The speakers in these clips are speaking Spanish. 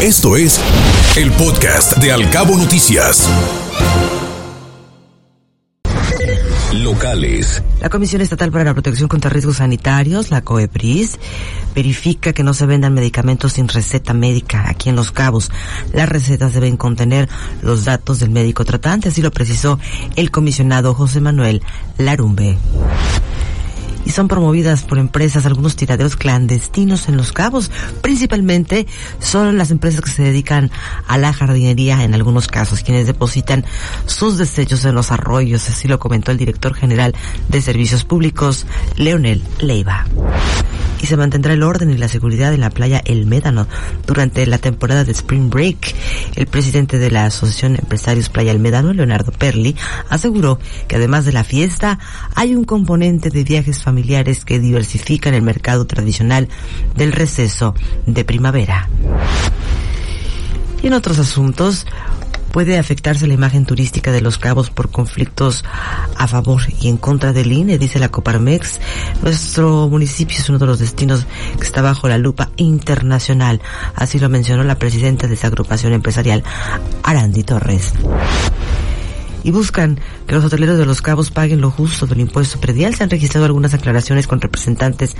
Esto es el podcast de Alcabo Noticias. Locales. La Comisión Estatal para la Protección contra Riesgos Sanitarios, la COEPRIS, verifica que no se vendan medicamentos sin receta médica aquí en Los Cabos. Las recetas deben contener los datos del médico tratante, así lo precisó el comisionado José Manuel Larumbe y son promovidas por empresas algunos tiraderos clandestinos en Los Cabos. Principalmente son las empresas que se dedican a la jardinería en algunos casos, quienes depositan sus desechos en los arroyos, así lo comentó el director general de Servicios Públicos, Leonel Leiva y se mantendrá el orden y la seguridad en la playa El Médano durante la temporada de Spring Break. El presidente de la Asociación Empresarios Playa El Médano, Leonardo Perli, aseguró que además de la fiesta, hay un componente de viajes familiares que diversifican el mercado tradicional del receso de primavera. Y en otros asuntos, puede afectarse la imagen turística de los cabos por conflictos a favor y en contra del INE, dice la Coparmex. Nuestro municipio es uno de los destinos que está bajo la lupa internacional, así lo mencionó la presidenta de esa agrupación empresarial, Arandi Torres y buscan que los hoteleros de Los Cabos paguen lo justo del impuesto predial. Se han registrado algunas aclaraciones con representantes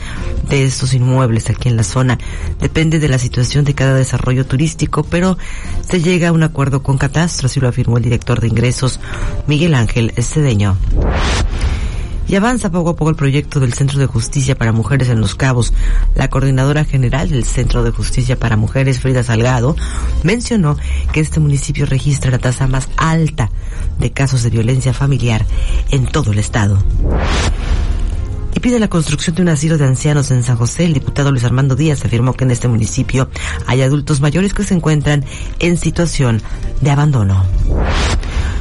de estos inmuebles aquí en la zona. Depende de la situación de cada desarrollo turístico, pero se llega a un acuerdo con Catastro, así lo afirmó el director de ingresos, Miguel Ángel Estedeño. Y avanza poco a poco el proyecto del Centro de Justicia para Mujeres en Los Cabos. La coordinadora general del Centro de Justicia para Mujeres, Frida Salgado, mencionó que este municipio registra la tasa más alta de casos de violencia familiar en todo el estado y pide la construcción de un asilo de ancianos en San José. El diputado Luis Armando Díaz afirmó que en este municipio hay adultos mayores que se encuentran en situación de abandono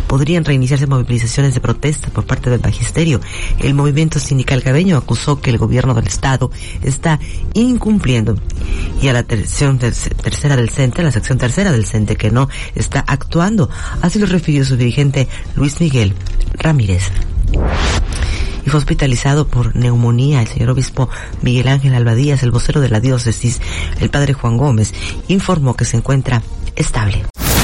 podrían reiniciarse movilizaciones de protesta por parte del magisterio. El movimiento sindical cabeño acusó que el gobierno del estado está incumpliendo y a la tercera del CENTE, la sección tercera del CENTE que no está actuando. Así lo refirió su dirigente Luis Miguel Ramírez y fue hospitalizado por neumonía. El señor obispo Miguel Ángel Albadías, el vocero de la diócesis, el padre Juan Gómez, informó que se encuentra estable.